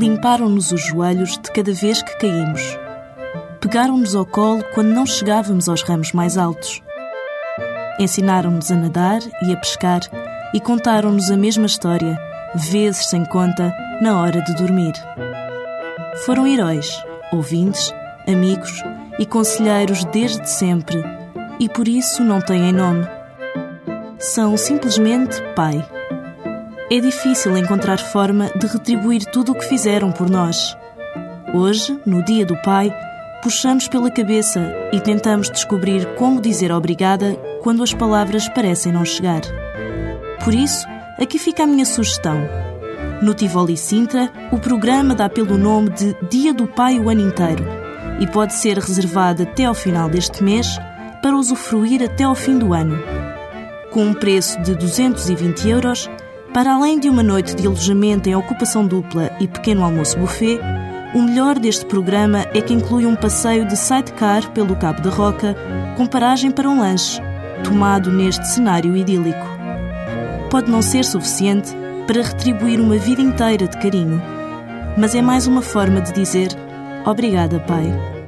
limparam-nos os joelhos de cada vez que caímos. Pegaram-nos ao colo quando não chegávamos aos ramos mais altos. Ensinaram-nos a nadar e a pescar e contaram-nos a mesma história, vezes sem conta, na hora de dormir. Foram heróis, ouvintes, amigos e conselheiros desde sempre e por isso não têm nome. São simplesmente pai. É difícil encontrar forma de retribuir tudo o que fizeram por nós. Hoje, no Dia do Pai, puxamos pela cabeça e tentamos descobrir como dizer obrigada quando as palavras parecem não chegar. Por isso, aqui fica a minha sugestão. No Tivoli Sintra, o programa dá pelo nome de Dia do Pai o ano inteiro e pode ser reservado até ao final deste mês para usufruir até ao fim do ano. Com um preço de 220 euros, para além de uma noite de alojamento em ocupação dupla e pequeno almoço buffet, o melhor deste programa é que inclui um passeio de sidecar pelo Cabo da Roca, com paragem para um lanche, tomado neste cenário idílico. Pode não ser suficiente para retribuir uma vida inteira de carinho, mas é mais uma forma de dizer obrigada, Pai.